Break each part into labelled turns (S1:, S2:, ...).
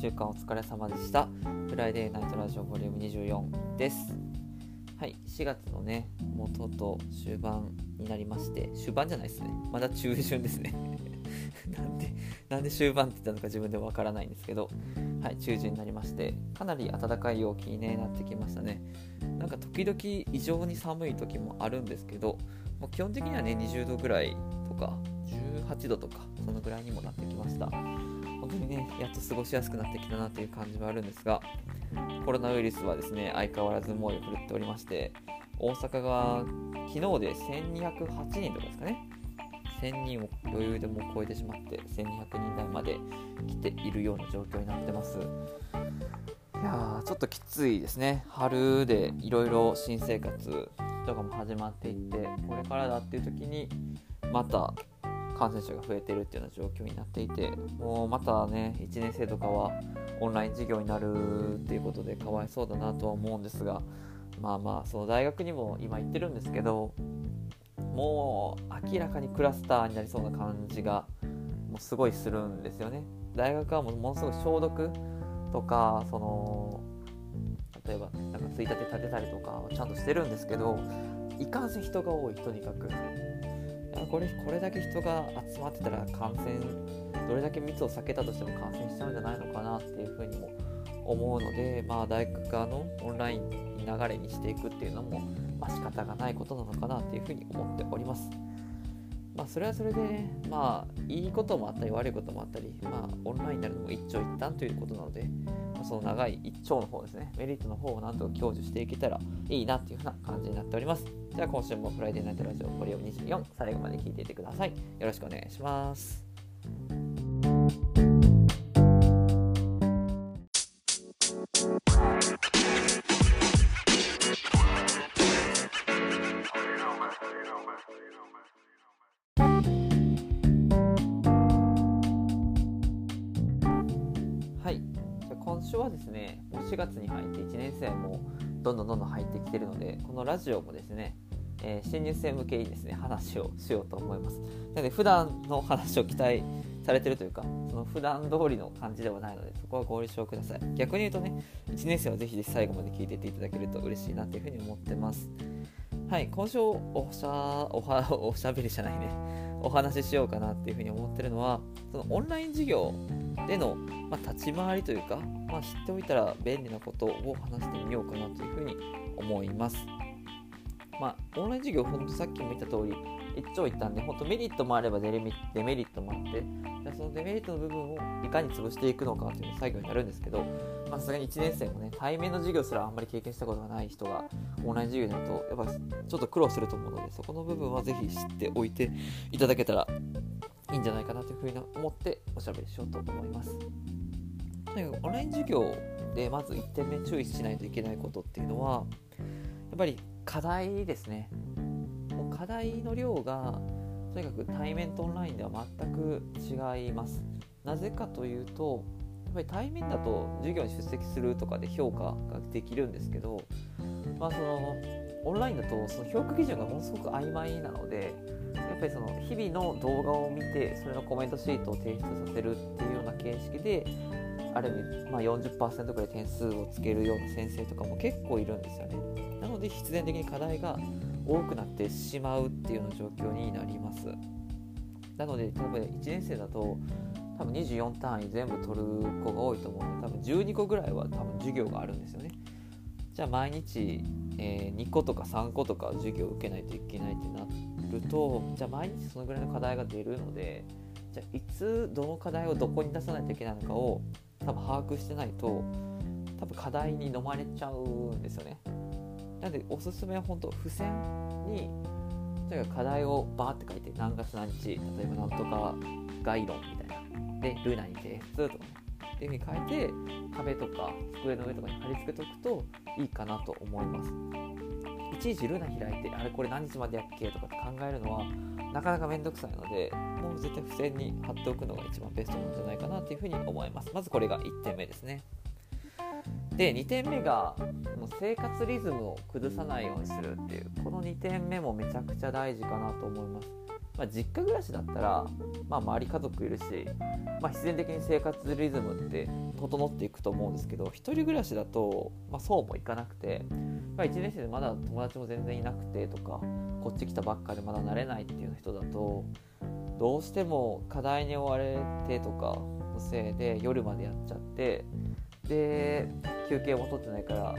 S1: 週間お疲れ様でした。フライデーナイトラジオボリューム24です。はい4月のね元と終盤になりまして終盤じゃないですね。まだ中旬ですね。なんでなんで終盤って言ったのか自分でもわからないんですけど。はい中旬になりましてかなり暖かい陽気に、ね、なってきましたね。なんか時々異常に寒い時もあるんですけどもう基本的にはね20度ぐらいとか18度とかそのぐらいにもなってきました。やっと過ごしやすくなってきたなという感じはあるんですがコロナウイルスはですね相変わらず猛威を振るっておりまして大阪が昨日で1208人とかですかね。1000人を余裕でも超えてしまって1200人台まで来ているような状況になってます。いやーちょっときついですね。春でいろいろ新生活とかも始まっていってこれからだっていう時にまた感染者が増えてるっていうような状況になっていてもうまたね1年生とかはオンライン授業になるっていうことでかわいそうだなとは思うんですがまあまあその大学にも今行ってるんですけどもう明らかにクラスターになりそうな感じがもうすごいするんですよね。大学はもうものすごい消毒とかその例えばなんかついたて立てたりとかちゃんとしてるんですけどいかんせん人が多いとにかく。これこれだけ人が集まってたら感染どれだけ密を避けたとしても感染しちゃうんじゃないのかなっていうふうにも思うので、まあ、大学側のオンライン流れにしていくっていうのも、まあ、仕方がないことなのかなっていうふうに思っております。まあ、それはそれで、まあ、いいこともあったり悪いこともあったり、まあ、オンラインになるのも一長一短ということなので、その長い一丁の方ですね、メリットの方をなんとか享受していけたらいいなっていうふうな感じになっております。じゃあ今週もフライデーナイトラジオボリューム24最後まで聞いていてください。よろしくお願いします。はですねもう4月に入って1年生もどんどんどんどん入ってきてるのでこのラジオもですね、えー、新入生向けにですね話をしようと思います。なので普段の話を期待されてるというかその普段通りの感じではないのでそこはご了承ください。逆に言うとね1年生はぜひぜひ最後まで聞いてっていただけると嬉しいなというふうに思ってます。はい今週おしゃおはおしゃべりじゃないね。お話ししようかなっていうふうに思ってるのはそのオンライン授業での、まあ、立ち回りというか、まあ、知っておいたら便利なことを話してみようかなというふうに思います。まあ、オンライン授業、ほんとさっきも言った通り、一長一短で、本当メリットもあればデメリットもあって、じゃそのデメリットの部分をいかに潰していくのかという作業になるんですけど、さすがに1年生もね、対面の授業すらあんまり経験したことがない人が、オンライン授業になると、やっぱちょっと苦労すると思うので、そこの部分はぜひ知っておいていただけたらいいんじゃないかなというふうに思っておしゃべりしようと思います。とにかくオンライン授業でまず1点目注意しないといけないことっていうのはやっぱり課題ですね。もう課題の量がとにかく対面とオンラインでは全く違います。なぜかというとやっぱり対面だと授業に出席するとかで評価ができるんですけど、まあ、そのオンラインだとその評価基準がものすごく曖昧なのでっぱりその日々の動画を見てそれのコメントシートを提出させるっていうような形式である意味、まあ、40%ぐらい点数をつけるような先生とかも結構いるんですよね。なので必然的に課題が多くなってしまうっていうような状況になります。なので多分1年生だと多分24単位全部取る子が多いと思うので多分12個ぐらいは多分授業があるんですよね。じゃあ毎日、えー、2個とか3個とか授業を受けないといけないってなっるとじゃあ毎日そのぐらいの課題が出るのでじゃあいつどの課題をどこに出さないといけないのかを多分把握してないと多分課題に飲まれちゃうんですよね。なのでおすすめは本当付箋にとにかく課題をバーって書いて何月何日例えばなんとか概論みたいな。でルナに提出とかねっていうふうに書いて壁とか机の上とかに貼り付けておくといいかなと思います。いちいちルナ開いてあれこれ何日までやっけとかって考えるのはなかなかめんどくさいのでもう絶対付箋に貼っておくのが一番ベストなんじゃないかなというふうに思います。まずこれが1点目ですね。で2点目が生活リズムを崩さないようにするっていうこの2点目もめちゃくちゃ大事かなと思います。まあ、実家暮らしだったら、まあ、周り家族いるし、まあ、必然的に生活リズムって整っていくと思うんですけど1人暮らしだと、ま、そうもいかなくて、まあ、1年生でまだ友達も全然いなくてとかこっち来たばっかでまだ慣れないっていう人だとどうしても課題に追われてとかのせいで夜までやっちゃってで休憩も取ってないから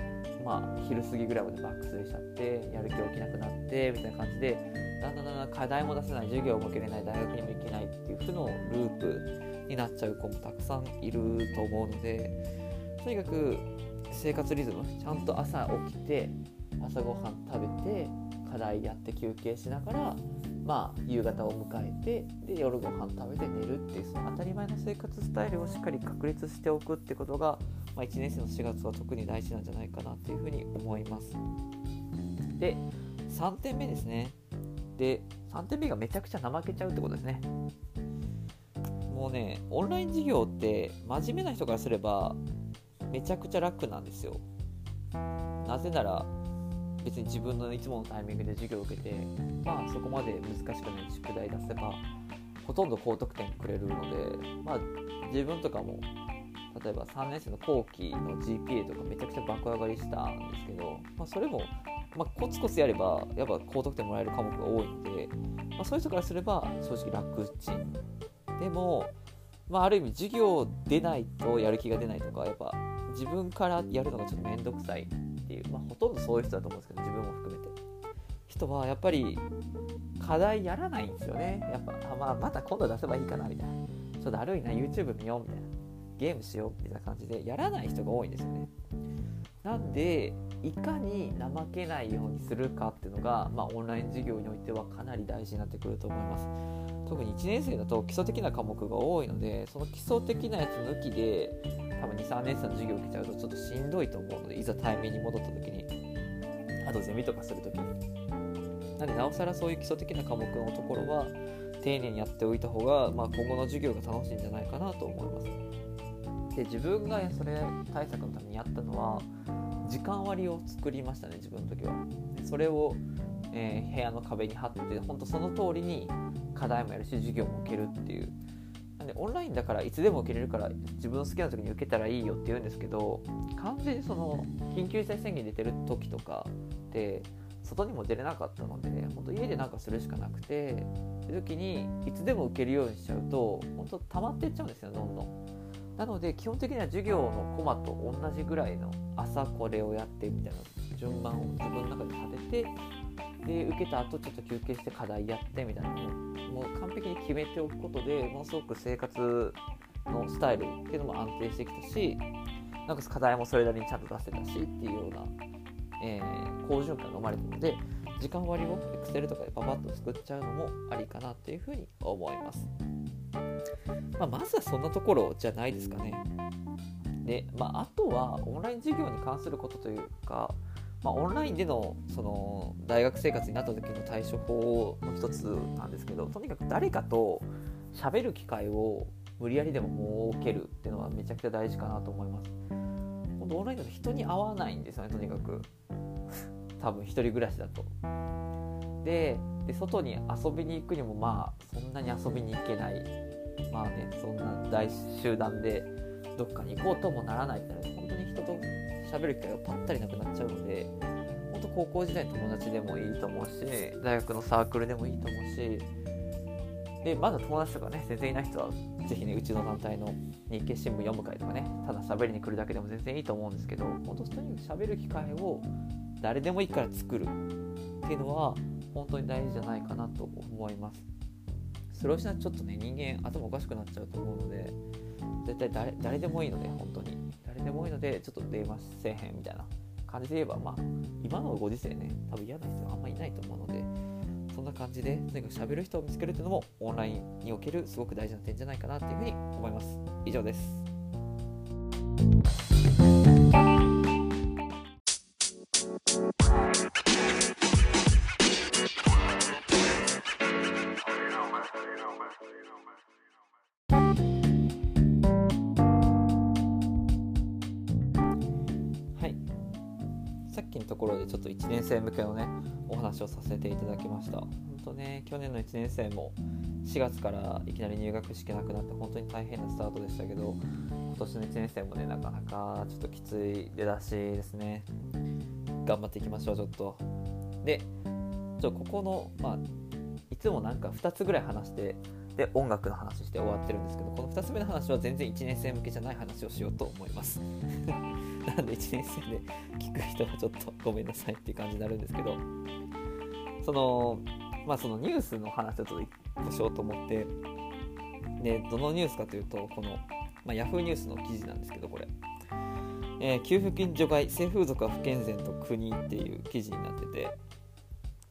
S1: まあ昼過ぎぐらいまでバックスレしちゃってやる気起きなくなってみたいな感じでだんだんだんだん課題も出せない授業も受けれない大学にも行けないっていう負のループになっちゃう子もたくさんいると思うのでとにかく生活リズムちゃんと朝起きて朝ごはん食べて課題やって休憩しながらまあ、夕方を迎えてで夜ご飯食べて寝るっていうその当たり前の生活スタイルをしっかり確立しておくってことが、まあ、1年生の4月は特に大事なんじゃないかなっていうふうに思います。で3点目ですね。で3点目がめちゃくちゃ怠けちゃうってことですね。もうねオンライン授業って真面目な人からすればめちゃくちゃ楽なんですよ。なぜなら別に自分のいつものタイミングで授業を受けてまあそこまで難しくない宿題出せばほとんど高得点くれるのでまあ自分とかも例えば3年生の後期の GPA とかめちゃくちゃ爆上がりしたんですけど、まあ、それも、まあ、コツコツやればやっぱ高得点もらえる科目が多いんで、まあ、そういう人からすれば正直楽ちんでも、まあ、ある意味授業出ないとやる気が出ないとかやっぱ自分からやるのがちょっと面倒くさいっていう、まあ、ほとんどそういう人だと思うんですけど自分も含めて。人はやっぱり課題やらないんですよね。やっぱあ、まあ、また今度出せばいいかなみたいな。ちょっとだるいな YouTube 見ようみたいな。ゲームしようみたいな感じでやらない人が多いんですよね。なんでいかに怠けないようにするかっていうのが、まあ、オンライン授業においてはかなり大事になってくると思います。特に1年生だと基礎的な科目が多いのでその基礎的なやつ抜きで多分23年生の授業受けちゃうとちょっとしんどいと思うのでいざ対面に戻った時にあとゼミとかする時に。なのでなおさらそういう基礎的な科目のところは丁寧にやっておいた方が、まあ、今後の授業が楽しいんじゃないかなと思います。で自分がそれ対策のためにやったのは時間割を作りましたね自分の時は。それを、えー、部屋の壁に貼って本当その通りに課題もやるし授業も受けるっていうオンラインだからいつでも受けれるから自分の好きな時に受けたらいいよって言うんですけど完全にその緊急事態宣言出てる時とかって外にも出れなかったので本当家でなんかするしかなくてそういう時にいつでも受けるようにしちゃうと本当溜まってっちゃうんですよどんどん。なので基本的には授業のコマと同じぐらいの朝これをやってみたいな順番を自分の中で立ててで受けた後ちょっと休憩して課題やってみたいなのもう完璧に決めておくことでものすごく生活のスタイルっていうのも安定してきたしなんか課題もそれなりにちゃんと出せたしっていうようなえー、好循環が生まれたので時間割を Excel とかでパパッと作っちゃうのもありかなっていうふうに思います、まあ、まずはそんなところじゃないですかね。で、まあ、あとはオンライン授業に関することというか、まあ、オンラインでのその大学生活になった時の対処法の一つなんですけどとにかく誰かと喋る機会を無理やりでも設けるっていうのはめちゃくちゃ大事かなと思います。本当オンラインだと人に会わないんですよねとにかく。多分1人暮らしだと。でで外に遊びに行くにもまあそんなに遊びに行けないまあねそんな大集団でどっかに行こうともならないってなると本当に人と喋る機会がぱったりなくなっちゃうので本当高校時代の友達でもいいと思うし大学のサークルでもいいと思うしでまだ友達とかね全然いない人は是非ねうちの団体の日経新聞読む会とかねただ喋りに来るだけでも全然いいと思うんですけど本当とにかく喋る機会を誰でもいいから作るっていうのは本当に大事じゃないかなと思います。それをしないとちょっとね人間頭おかしくなっちゃうと思うので絶対誰誰でもいいので本当に。でもいいのでちょっと電話せえへんみたいな感じで言えばまあ今のご時世ね多分嫌な人はあんまりいないと思うのでそんな感じでとにかく喋る人を見つけるっていうのもオンラインにおけるすごく大事な点じゃないかなっていうふうに思います。以上です。のところでちょっと1年生向けのねお話をさせていただきました。本当ね去年の1年生も4月からいきなり入学式なくなって本当に大変なスタートでしたけど今年の1年生もねなかなかちょっときつい出だしですね。頑張っていきましょうちょっと。でちょここのまあいつもなんか2つぐらい話してで音楽の話して終わってるんですけどこの2つ目の話は全然1年生向けじゃない話をしようと思います。なんで1年生で聞く人はちょっとごめんなさいっていう感じになるんですけどそのまあそのニュースの話をちょっと1個しようと思ってでどのニュースかというとこの、まあ、ヤフーニュースの記事なんですけどこれ、えー、給付金除外性風俗は不健全と国っていう記事になってて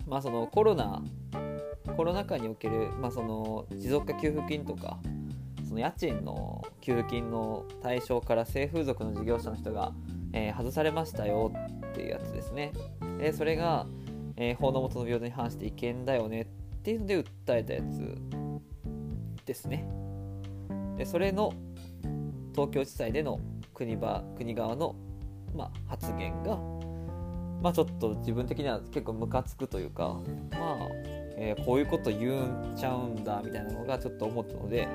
S1: まあそのコロナコロナ禍における、まあ、その持続化給付金とかその家賃の給付金の対象から性風俗の事業者の人が、えー、外されましたよっていうやつですね。でそれが、えー、法の下の平等に反して違憲だよねっていうので訴えたやつですね。でそれの東京地裁での国場国側の、まあ、発言が、まあ、ちょっと自分的には結構ムカつくというかまあえー、こういうこと言うんちゃうんだみたいなのがちょっと思ったので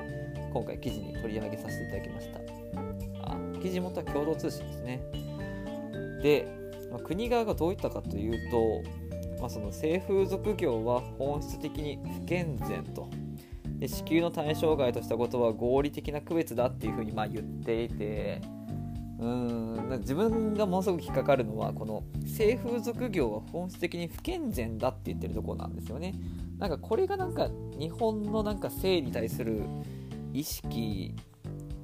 S1: 今回記事に取り上げさせていただきました。あ記事元は共同通信ですね。で、まあ、国側がどういったかというと、まあ、その性風俗業は本質的に不健全と。で支給の対象外としたことは合理的な区別だっていうふうにまあ言っていてうん自分がものすごく引っかかるのはこの性風俗業は本質的に不健全だって言ってるところなんですよね。なんかこれがなんか日本のなんか性に対する意識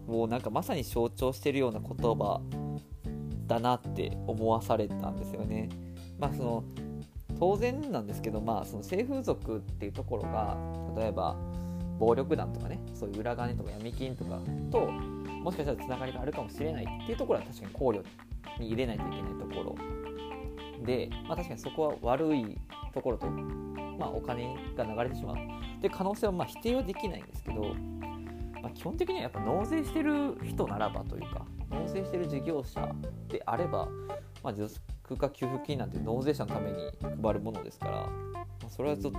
S1: をなんかまさに象徴してるような言葉だなって思わされたんですよね。まあその当然なんですけどまあその性風俗っていうところが例えば暴力団とかねそういう裏金とか闇金とかともしかしたらつながりがあるかもしれないっていうところは確かに考慮に入れないといけないところで、まあ、確かにそこは悪いところと、まあ、お金が流れてしまうっていう可能性はまあ否定はできないんですけど、まあ、基本的にはやっぱ納税してる人ならばというか納税してる事業者であれば、まあ、持続化給付金なんて納税者のために配るものですから、まあ、それは絶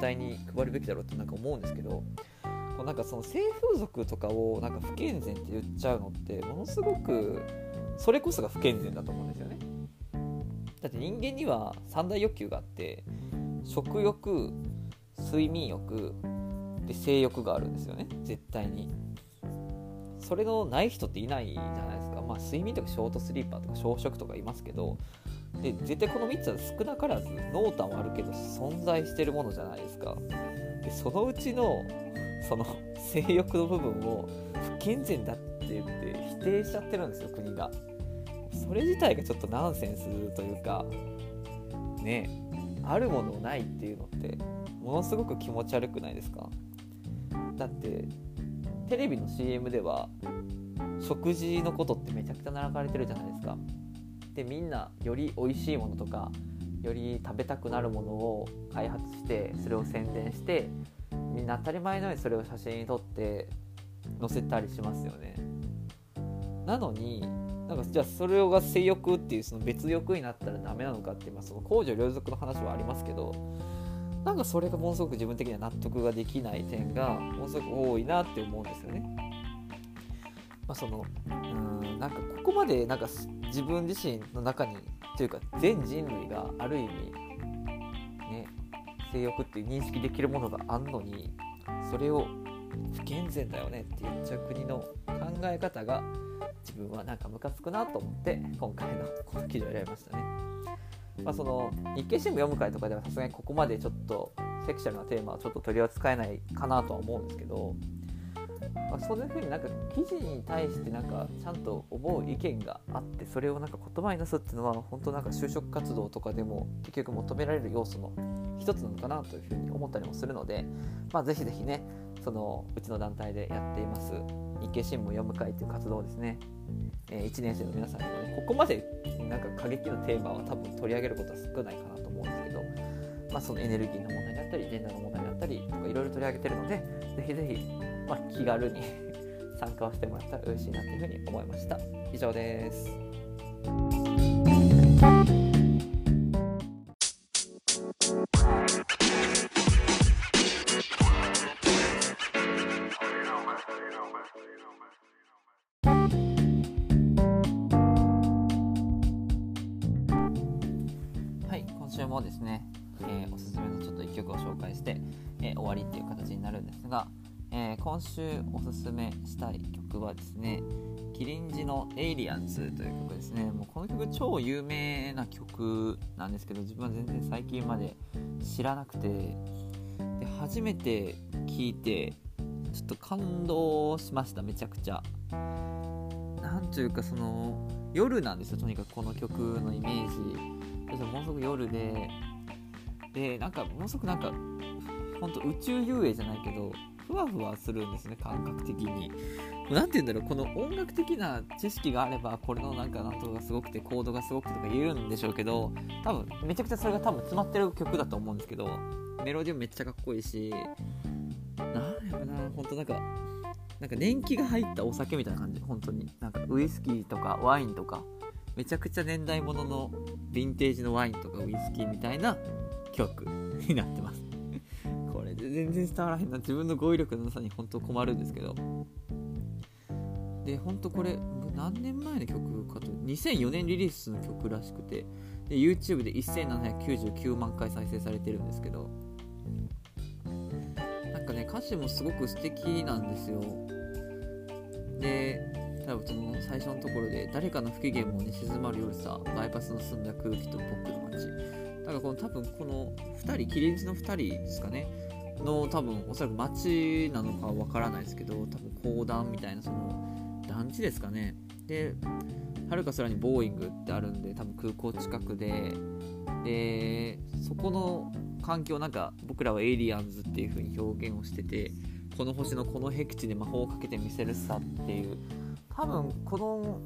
S1: 対に配るべきだろうってなんか思うんですけどこうなんかその性風俗とかをなんか不健全って言っちゃうのってものすごくそれこそが不健全だと思うんですよね。だって人間には三大欲求があって食欲睡眠欲で性欲があるんですよね絶対に。それのない人っていないじゃないですか。まあ睡眠とかショートスリーパーとか小食とかいますけどで絶対この3つは少なからず濃淡はあるけど存在してるものじゃないですか。でそのうちのその性欲の部分を不健全だって言って否定しちゃってるんですよ国が。それ自体がちょっとナンセンスというかねあるものないっていうのってものすごく気持ち悪くないですか？だってテレビの CM では食事のことってめちゃくちゃ並かれてるじゃないですか。でみんなより美味しいものとかより食べたくなるものを開発してそれを宣伝してみんな当たり前のようにそれを写真に撮って載せたりしますよねなのになんかじゃあそれが性欲っていうその別欲になったらダメなのかってまあその公序良俗の話はありますけどなんかそれがものすごく自分的には納得ができない点がものすごく多いなって思うんですよね。まあ、そのうんなんかここまでなんか自分自身の中にというか全人類がある意味ね性欲って認識できるものがあんのにそれを不健全だよねって言っちゃう国の考え方が自分はなんかムカつくなと思って今回のこの記事を選びましたね。まあ、その日経新聞読む会とかではさすがにここまでちょっとセクシャルなテーマはちょっと取り扱えないかなとは思うんですけど、まあ、そういうふうになんか記事に対してなんかちゃんと思う意見があってそれをなんか言葉に出すっていうのは本当なんか就職活動とかでも結局求められる要素の一つなのかなというふうに思ったりもするので、まあ、ぜひぜひねそのうちの団体でやっています。日経新聞読む会という活動ですね、えー、1年生の皆さんにもねここまでなんか過激なテーマは多分取り上げることは少ないかなと思うんですけど、まあ、そのエネルギーの問題だったりジェンダーの問題だったりとかいろいろ取り上げてるのでぜひぜひ、まあ、気軽に 参加をしてもらったら嬉しいなというふうに思いました。以上です。週おすすめしたい曲はですねキリンジの「エイリアンズ」という曲ですね。もうこの曲超有名な曲なんですけど自分は全然最近まで知らなくてで初めて聴いてちょっと感動しました。めちゃくちゃ。なんというかその夜なんですよ。とにかくこの曲のイメージ。ものすごく夜ででなんかものすごくなんか本当宇宙遊泳じゃないけどふわふわするんですね感覚的に。何て言うんだろうこの音楽的な知識があればこれのなんかなんとかがすごくてコードがすごくてとか言えるんでしょうけど多分めちゃくちゃそれが多分詰まってる曲だと思うんですけどメロディーもめっちゃかっこいいしなんやろな本当なんかなんか年季が入ったお酒みたいな感じ本当に。なんかウイスキーとかワインとかめちゃくちゃ年代物のヴィンテージのワインとかウイスキーみたいな曲になってます。全然伝わらへんな。自分の語彙力のなさに本当困るんですけど。で本当これ何年前の曲かと2004年リリースの曲らしくて。で YouTube で1799万回再生されてるんですけど。なんかね歌詞もすごく素敵なんですよ。で多分その最初のところで誰かの不機嫌もね静まる夜さバイパスの澄んだ空気と僕の街。だからこの多分この2人キリンジの2人ですかね。の多分おそらく街なのかわからないですけど多分講談みたいなその団地ですかね。ではるか空にボーイングってあるんで多分空港近くで。でそこの環境なんか僕らはエイリアンズっていう風に表現をしててこの星のこの僻地で魔法をかけてみせるさっていう多分この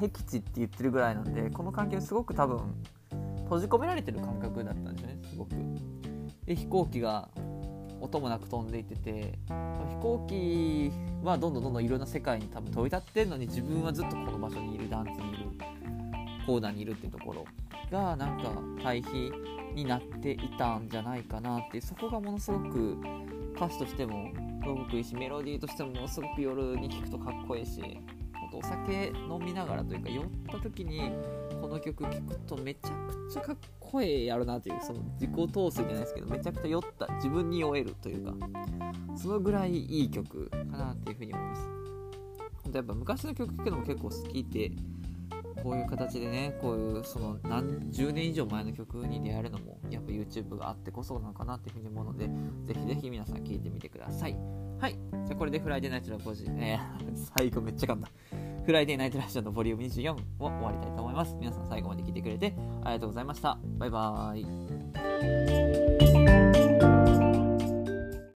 S1: 僻地って言ってるぐらいなんでこの環境すごく多分閉じ込められてる感覚だったんですよねすごく。で飛行機が音もなく飛んでいってて飛行機はどんどんどんどんいろんな世界に多分飛び立ってんのに自分はずっとこの場所にいる団地にいるコーナーにいるっていうところがなんか対比になっていたんじゃないかなってそこがものすごく歌詞としてもすごくいいしメロディーとしてもものすごく夜に聴くとかっこいいしお酒飲みながらというか酔った時にこの曲聴くとめちゃくちゃかっこええやるなというその自己陶酔じゃないですけどめちゃくちゃ酔った自分に酔えるというかそのぐらいいい曲かなっていうふうに思います。やっぱ昔の曲聴くのも結構好きでこういう形でねこういうその何十年以上前の曲に出会えるのもやっぱ YouTube があってこそなのかなっていうふうに思うのでぜひぜひ皆さん聴いてみてください。はい。じゃあこれでフライデーナイトの5時えー、最後めっちゃ噛んだ。フライデーナイトラジオのボリューム24を終わりたいと思います。皆さん最後まで聞いてくれてありがとうございました。バイバーイ。